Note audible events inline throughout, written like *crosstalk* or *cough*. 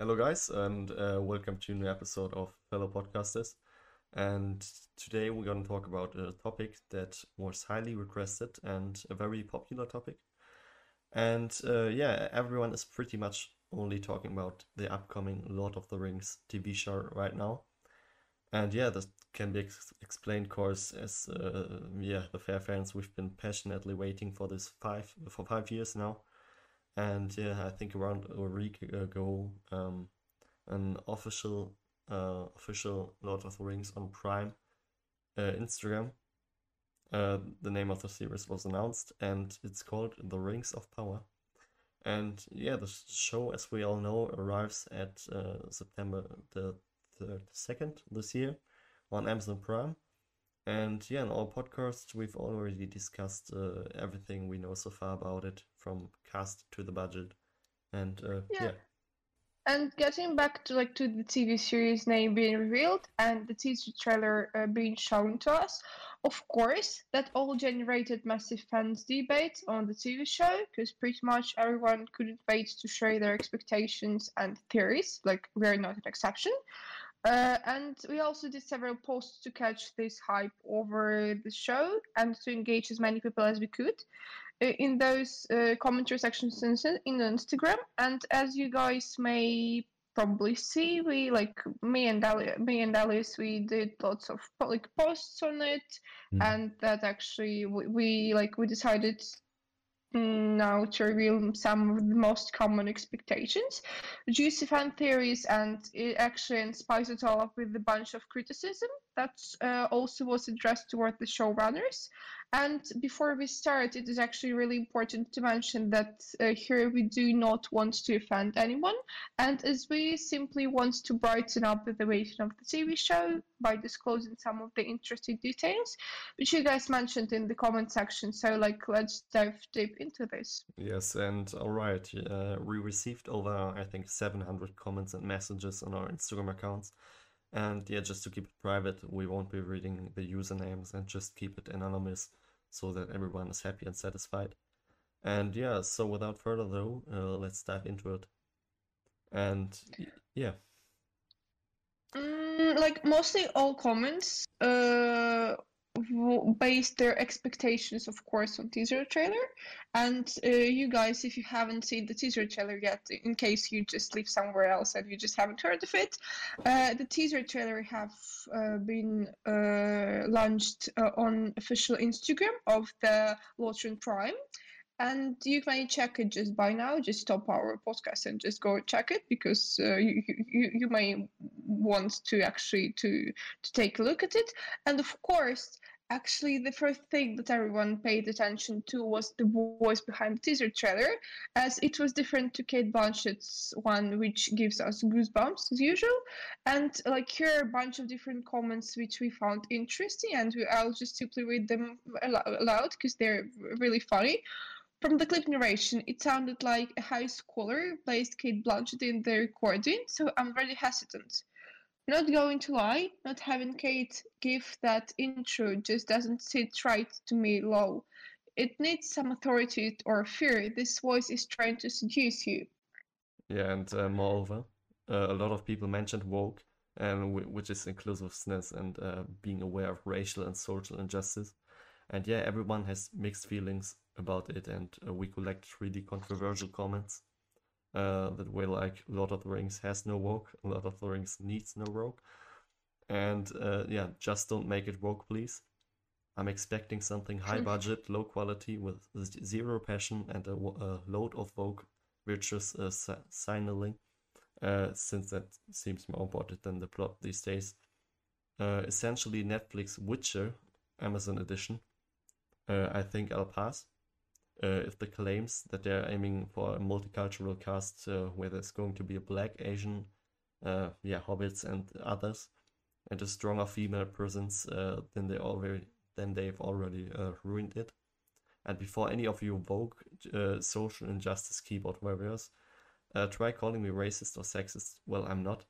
Hello, guys, and uh, welcome to a new episode of Fellow Podcasters. And today we're going to talk about a topic that was highly requested and a very popular topic. And uh, yeah, everyone is pretty much only talking about the upcoming Lord of the Rings TV show right now. And yeah, this can be ex- explained, of course, as uh, yeah, the fair fans we've been passionately waiting for this five for five years now and yeah, I think around a week ago, um, an official uh, official Lord of the Rings on Prime uh, Instagram. Uh, the name of the series was announced, and it's called The Rings of Power. And yeah, the show, as we all know, arrives at uh, September the third, second this year on Amazon Prime. And yeah, in our podcast, we've already discussed uh, everything we know so far about it, from cast to the budget, and uh, yeah. yeah. And getting back to like to the TV series name being revealed and the teaser trailer uh, being shown to us, of course, that all generated massive fans debate on the TV show because pretty much everyone couldn't wait to share their expectations and theories. Like we're not an exception. Uh, and we also did several posts to catch this hype over the show and to engage as many people as we could uh, in those uh, commentary sections in, in Instagram. And as you guys may probably see, we like me and Ali, me and Alice, we did lots of public posts on it, mm. and that actually we, we like we decided now to reveal some of the most common expectations, juicy fan theories, and eh, it actually spice it all up with a bunch of criticism that uh, also was addressed toward the showrunners. And before we start, it is actually really important to mention that uh, here we do not want to offend anyone, and as we simply want to brighten up the waiting of the TV show by disclosing some of the interesting details, which you guys mentioned in the comment section. So, like, let's dive deep into this. Yes, and all right, uh, we received over I think 700 comments and messages on our Instagram accounts. And yeah, just to keep it private, we won't be reading the usernames and just keep it anonymous so that everyone is happy and satisfied. And yeah, so without further ado, uh, let's dive into it. And yeah. Mm, like mostly all comments uh, based their expectations, of course, on teaser trailer. And uh, you guys, if you haven't seen the teaser trailer yet, in case you just live somewhere else and you just haven't heard of it, uh, the teaser trailer have uh, been uh, launched uh, on official Instagram of the Lotron Prime. And you may check it just by now. Just stop our podcast and just go check it because uh, you, you you may want to actually to to take a look at it. And of course, actually the first thing that everyone paid attention to was the voice behind the teaser trailer, as it was different to Cate Blanchett's one, which gives us goosebumps as usual. And like here are a bunch of different comments which we found interesting, and we, I'll just simply read them aloud because they're really funny. From the clip narration, it sounded like a high schooler placed Cate Blanchett in the recording, so I'm very hesitant. Not going to lie, not having Cate give that intro just doesn't sit right to me low. It needs some authority or fear. This voice is trying to seduce you. Yeah, and uh, moreover, uh, a lot of people mentioned woke, and which is inclusiveness and uh, being aware of racial and social injustice. And yeah, everyone has mixed feelings about it, and uh, we collect really controversial comments uh, that way like Lord of the Rings has no woke, Lord of the Rings needs no woke. And uh, yeah, just don't make it woke, please. I'm expecting something high *laughs* budget, low quality, with zero passion and a, a load of woke virtuous uh, signaling, uh, since that seems more important than the plot these days. Uh, essentially, Netflix Witcher, Amazon edition. Uh, I think I'll pass uh, if the claims that they're aiming for a multicultural cast uh, where there's going to be a black, Asian, uh, yeah, hobbits and others, and a stronger female presence, uh, then they already then they've already uh, ruined it. And before any of you woke uh, social injustice keyboard warriors try calling me racist or sexist, well, I'm not.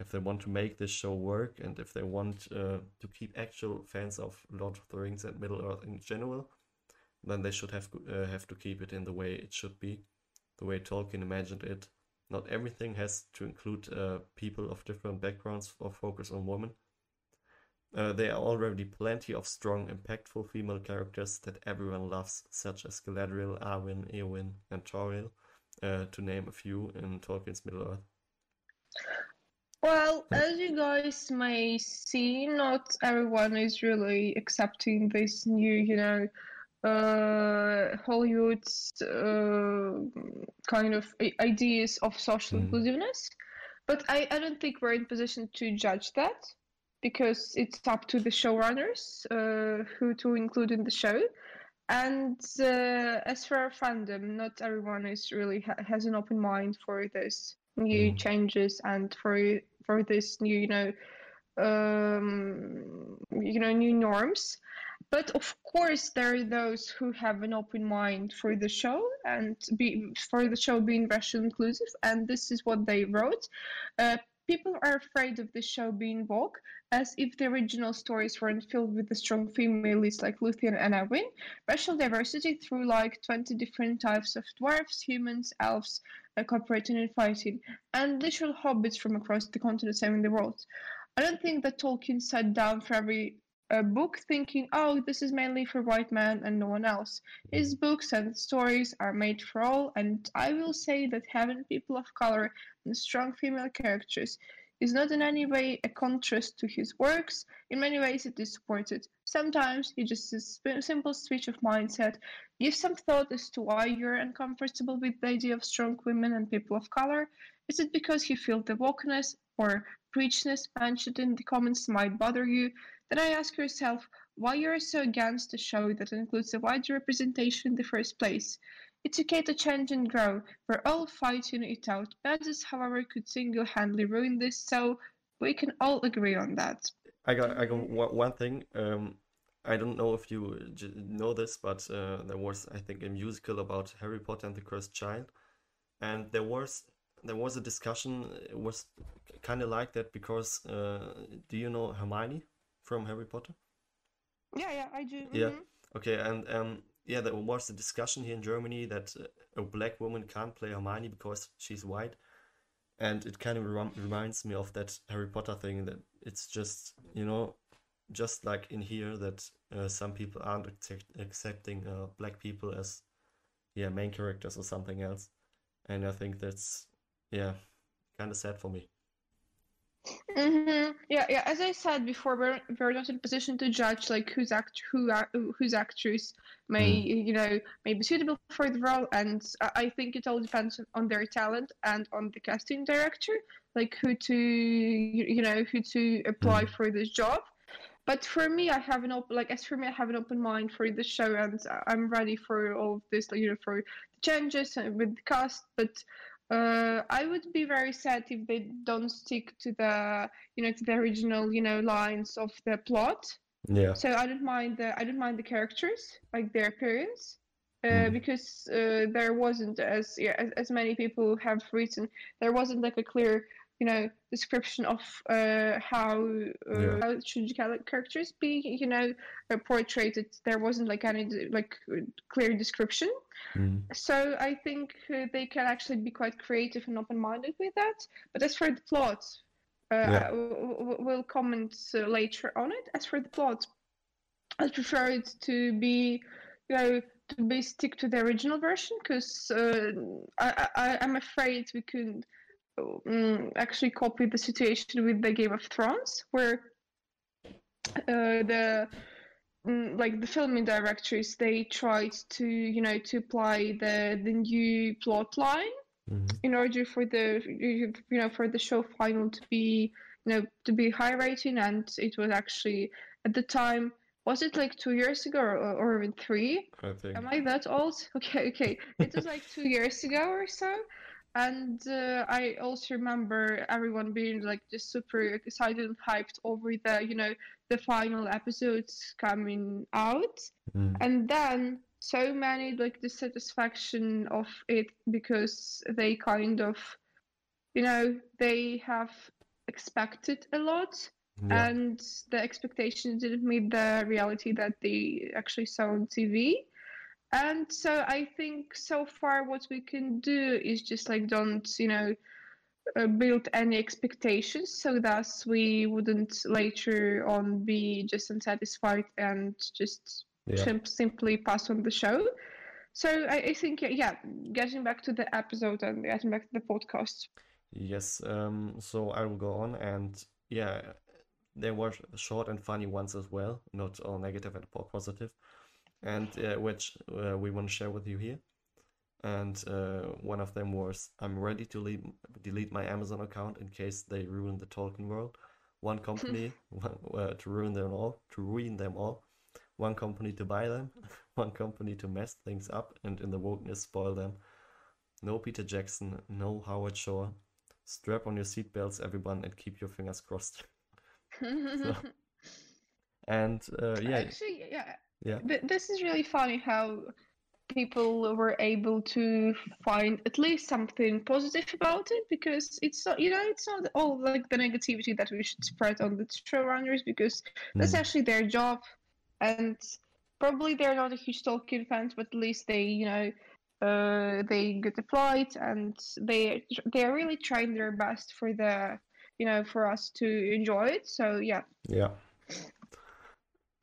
If they want to make this show work and if they want to keep actual fans of Lord of the Rings and Middle Earth in general, then they should have uh, have to keep it in the way it should be, the way Tolkien imagined it, not everything has to include uh, people of different backgrounds or focus on women. Uh, there are already plenty of strong, impactful female characters that everyone loves, such as Galadriel, Arwen, Eowyn, and Tauriel, uh, to name a few in Tolkien's Middle Earth. Well, as you guys may see, not everyone is really accepting this new, you know, uh, Hollywood's uh, kind of ideas of social mm. inclusiveness. But I, I don't think we're in position to judge that because it's up to the showrunners uh, who to include in the show. And uh, as for our fandom, not everyone is really ha- has an open mind for this new mm. changes and for for this new, you know, um, you know, new norms. But of course, there are those who have an open mind for the show and be for the show being racial inclusive, and this is what they wrote. Uh, people are afraid of the show being woke, as if the original stories weren't filled with the strong female leads like Luthien and Arwen. Racial diversity through like 20 different types of dwarves, humans, elves, uh, cooperating and fighting, and literal hobbits from across the continent saving the world. I don't think that Tolkien sat down for every a book thinking, oh, this is mainly for white men and no one else. His books and stories are made for all, and I will say that having people of color and strong female characters is not in any way a contrast to his works. In many ways, it is supported. Sometimes it's just a simple switch of mindset. Give some thought as to why you're uncomfortable with the idea of strong women and people of color. Is it because you feel the wokeness or preachness mentioned in the comments might bother you? Then I ask yourself why you're so against a show that includes a wider representation in the first place. It's okay to change and grow. We're all fighting it out. Bezos, however, could single-handedly ruin this, so we can all agree on that. I got, I got one thing. Um, I don't know if you know this, but uh, there was, I think, a musical about Harry Potter and the Cursed Child, and there was there was a discussion. It was kind of like that because uh, do you know Hermione? From Harry Potter? Yeah, yeah, I do. Yeah. Mm-hmm. Okay, and um, yeah, there was a discussion here in Germany that uh, a black woman can't play Hermione because she's white, and it kind of rem- reminds me of that Harry Potter thing that it's just you know, just like in here that uh, some people aren't accept- accepting uh, black people as yeah main characters or something else, and I think that's yeah kind of sad for me. Mm-hmm. Yeah, yeah. As I said before, we're, we're not in a position to judge like who's act who whose actress may mm. you know may be suitable for the role, and I think it all depends on their talent and on the casting director, like who to you know who to apply mm. for this job. But for me, I have an open like as for me, I have an open mind for the show, and I'm ready for all of this, like, you know, for the changes with the cast. But uh, I would be very sad if they don't stick to the you know to the original you know lines of the plot. Yeah. So I don't mind the I don't mind the characters like their appearance. Uh, mm. because uh, there wasn't as, yeah, as as many people have written there wasn't like a clear you know description of uh, how uh, yeah. how should characters be you know uh, portrayed there wasn't like any like clear description mm. so i think uh, they can actually be quite creative and open-minded with that but as for the plot uh, yeah. we'll comment uh, later on it as for the plot i prefer it to be you know to be stick to the original version because I, I i'm afraid we could um, actually copied the situation with the Game of Thrones, where uh, the um, like the filming directors they tried to you know to apply the the new plot line mm-hmm. in order for the you know for the show final to be you know to be high rating, and it was actually at the time was it like two years ago or, or even three? I think. Am I that old? *laughs* Okay, okay. It was like two years ago or so and uh, I also remember everyone being like just super excited and hyped over the you know the final episodes coming out, mm. and then so many like dissatisfaction of it because they kind of you know they have expected a lot yeah. and the expectations didn't meet the reality that they actually saw on TV and so I think so far what we can do is just like don't, you know, uh, build any expectations, so thus we wouldn't later on be just unsatisfied and just Yeah. sim- simply pass on the show. So I, I think yeah, yeah, getting back to the episode and getting back to the podcast. Yes, um, so I will go on and yeah, there were short and funny ones as well, not all negative and all positive, and uh, which uh, we want to share with you here. And uh, one of them was, I'm ready to leave, delete my Amazon account in case they ruin the Tolkien world. One *laughs* company uh, to ruin them all, to ruin them all. One company to buy them, *laughs* one company to mess things up and in the wokeness spoil them. No Peter Jackson, no Howard Shore. Strap on your seatbelts, everyone, and keep your fingers crossed. *laughs* And uh, yeah, Actually, yeah, yeah, th- this is really funny how people were able to find at least something positive about it because it's not, you know, it's not all like the negativity that we should spread on the showrunners because that's Mm. actually their job, and probably they're not a huge Tolkien fans, but at least they, you know, uh, they get the flight and they they are really trying their best for the, you know, for us to enjoy it. So yeah. yeah.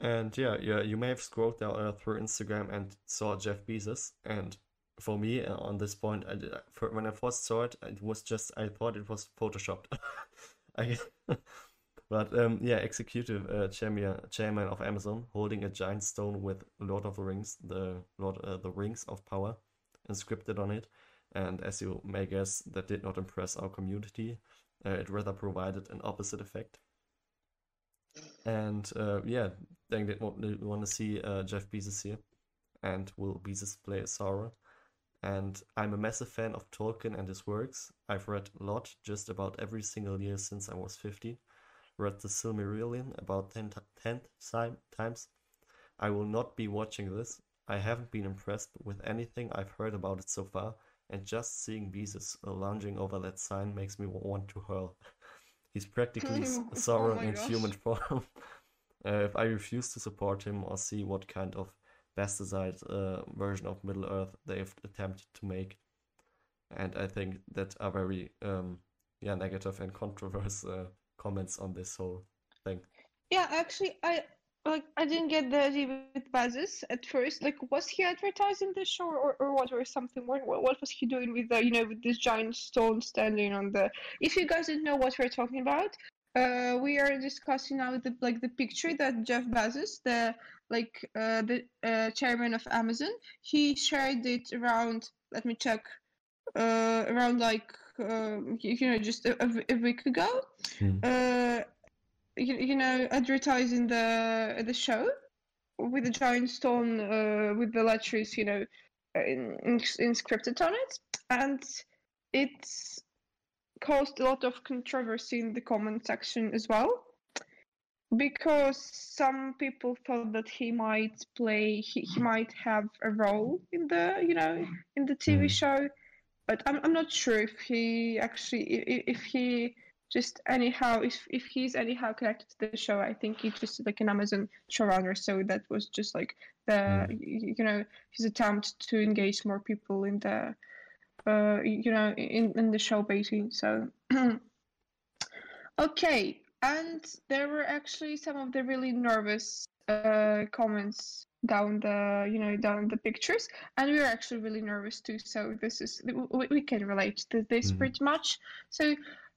And yeah, yeah, you may have scrolled down uh, through Instagram and saw Jeff Bezos. And for me, uh, on this point, I did, for, when I first saw it, it was just I thought it was photoshopped. *laughs* I, *laughs* but um, yeah, executive uh, chairman chairman of Amazon holding a giant stone with Lord of the Rings, the Lord uh, the Rings of Power, inscripted on it. And as you may guess, that did not impress our community. Uh, it rather provided an opposite effect. And uh, yeah, they did want, to see uh, Jeff Bezos here, and will Bezos play Sauron? And I'm a massive fan of Tolkien and his works. I've read a lot, just about every single year since I was 15. Read the Silmarillion about 10, ti- 10 time, times. I will not be watching this. I haven't been impressed with anything I've heard about it so far, and just seeing Bezos uh, lounging over that sign makes me want to hurl. *laughs* He's practically *laughs* Oh Sauron in gosh. human *laughs* form. Uh, if I refuse to support him or see what kind of bastardized uh, version of Middle Earth they've attempted to make, and I think that are very um, yeah negative and *laughs* controversial uh, comments on this whole thing. Yeah, actually, I like I didn't get the idea with Bezos at first. Like, was he advertising the show or, or what or something? What, what what was he doing with the you know with this giant stone standing on the? If you guys didn't know what we're talking about, uh, we are discussing now the like the picture that Jeff Bezos, the like uh, the uh, chairman of Amazon, he shared it around. Let me check. Uh, around like um, you know just a week ago. Hmm. Uh, you, you know advertising the the show with the giant stone uh, with the letters you know uh, in, in, inscripted on it and it's caused a lot of controversy in the comment section as well because some people thought that he might play he, he might have a role in the you know in the tv Mm. show but I'm, I'm not sure if he actually i- i- if he just anyhow if if he's anyhow connected to the show i think he's just like an amazon showrunner so that was just like the Mm. you know his attempt to engage more people in the uh you know in in the show basically so *clears throat* okay and there were actually some of the really nervous uh comments down the you know down the pictures and we were actually really nervous too so this is we, we can relate to this Mhm. pretty much so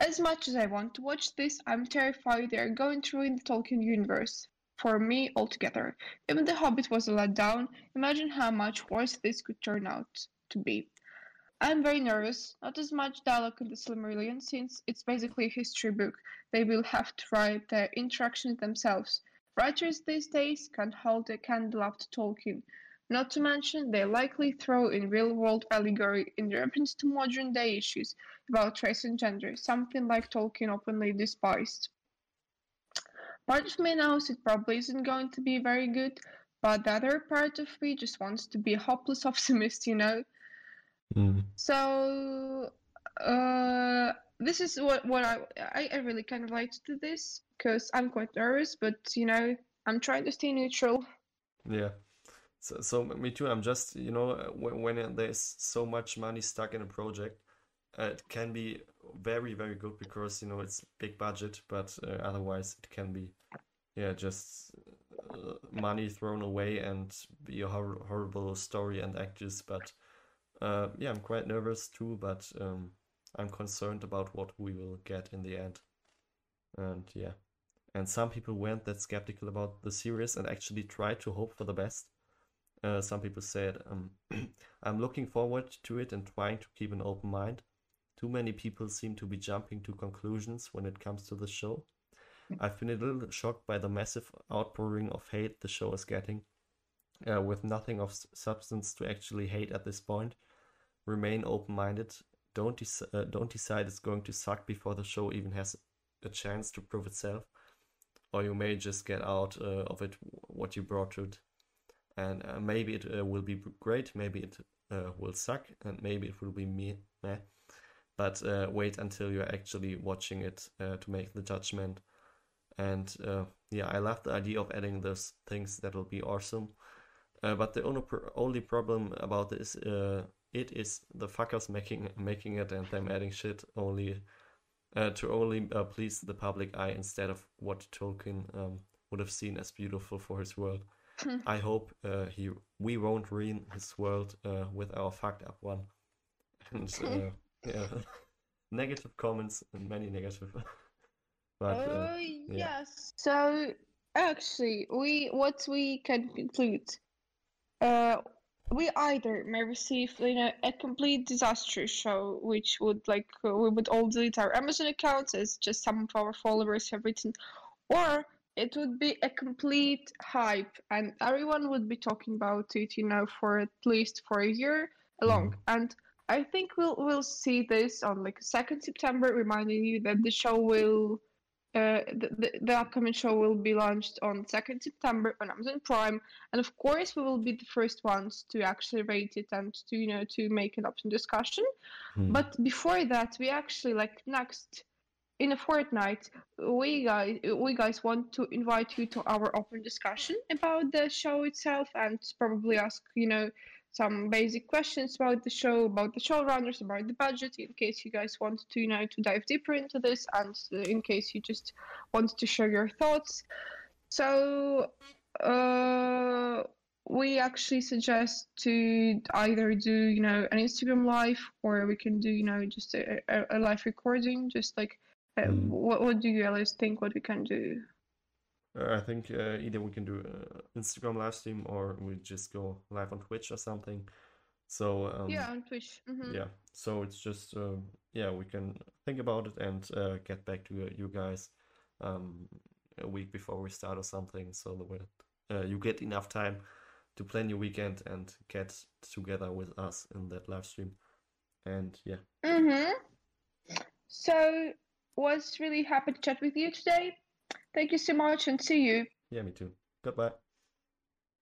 as much as I want to watch this, I'm terrified they are going to ruin the Tolkien universe for me altogether. Even The Hobbit was a letdown, imagine how much worse this could turn out to be. I'm very nervous, not as much dialogue in the Silmarillion, since it's basically a history book. They will have to write their interactions themselves. Writers these days can't hold a candle up to Tolkien. Not to mention, they likely throw in real world allegory in reference to modern day issues about race and gender, something like Tolkien openly despised. Part of me knows it probably isn't going to be very good, but the other part of me just wants to be a hopeless *laughs* optimist, you know? Mm. So, uh, this is what, what I, I, I really can relate to this because I'm quite nervous, but you know, I'm trying to stay neutral. Yeah. So, so me too. I'm just, you know, uh, when, when there's so much money stuck in a project, uh, it can be very very good because you know it's big budget, but uh, otherwise it can be yeah just uh, money thrown away and be a hor horrible story and actors. But uh, yeah, I'm quite nervous too, but um, I'm concerned about what we will get in the end. And yeah, and some people weren't that skeptical about the series and actually tried to hope for the best. Uh, some people said, um, *clears throat* I'm looking forward to it and trying to keep an open mind. Too many people seem to be jumping to conclusions when it comes to the show. I've been a little shocked by the massive outpouring of hate the show is getting, uh, with nothing of substance to actually hate at this point. Remain open minded. Don't, uh, don't decide it's going to suck before the show even has a chance to prove itself. Or you may just get out uh, of it what you brought to it. And uh, maybe it uh, will be great, maybe it uh, will suck, and maybe it will be me. Meh but wait until you're actually watching it to make the judgment. And yeah, I love the idea of adding those things that will be awesome. Uh, but the only pr- only problem about this uh, it is the fuckers making making it and them adding shit only uh, to only please the public eye instead of what Tolkien um, would have seen as beautiful for his world. *laughs* I hope he we won't ruin his world with our fucked up one. And *laughs* yeah *laughs* negative comments and many negative but uh, uh, yeah. yes so actually we what we can conclude uh we either may receive you know a complete disaster show which would like uh, we would all delete our amazon accounts as just some of our followers have written or it would be a complete hype and everyone would be talking about it you know for at least for a year long mm. and I think we'll we'll see this on like second September, reminding you that the show will uh, the, the, the upcoming show will be launched on 2nd September on Amazon Prime, and of course we will be the first ones to actually rate it and to you know to make an open discussion. Hmm. But before that, we actually like next in a fortnight, we guys we guys want to invite you to our open discussion about the show itself and probably ask you know some basic questions about the show, about the showrunners, about the budget, in case you guys want to, you know, to dive deeper into this, and uh, in case you just want to share your thoughts. So, uh, we actually suggest to either do, you know, an Instagram live, or we can do, you know, just a, a, live recording. Just like, uh, mm. what what do you guys think? What we can do? Uh, I think uh, either we can do an Instagram live stream or we just go live on Twitch or something. So um, yeah, on Twitch. Mm-hmm. Yeah, so it's just uh, yeah we can think about it and uh, get back to you guys um, a week before we start or something, so that uh, you get enough time to plan your weekend and get together with us in that live stream. And yeah. Mhm. So was really happy to chat with you today. Thank you so much and see you. Yeah, me too. Goodbye.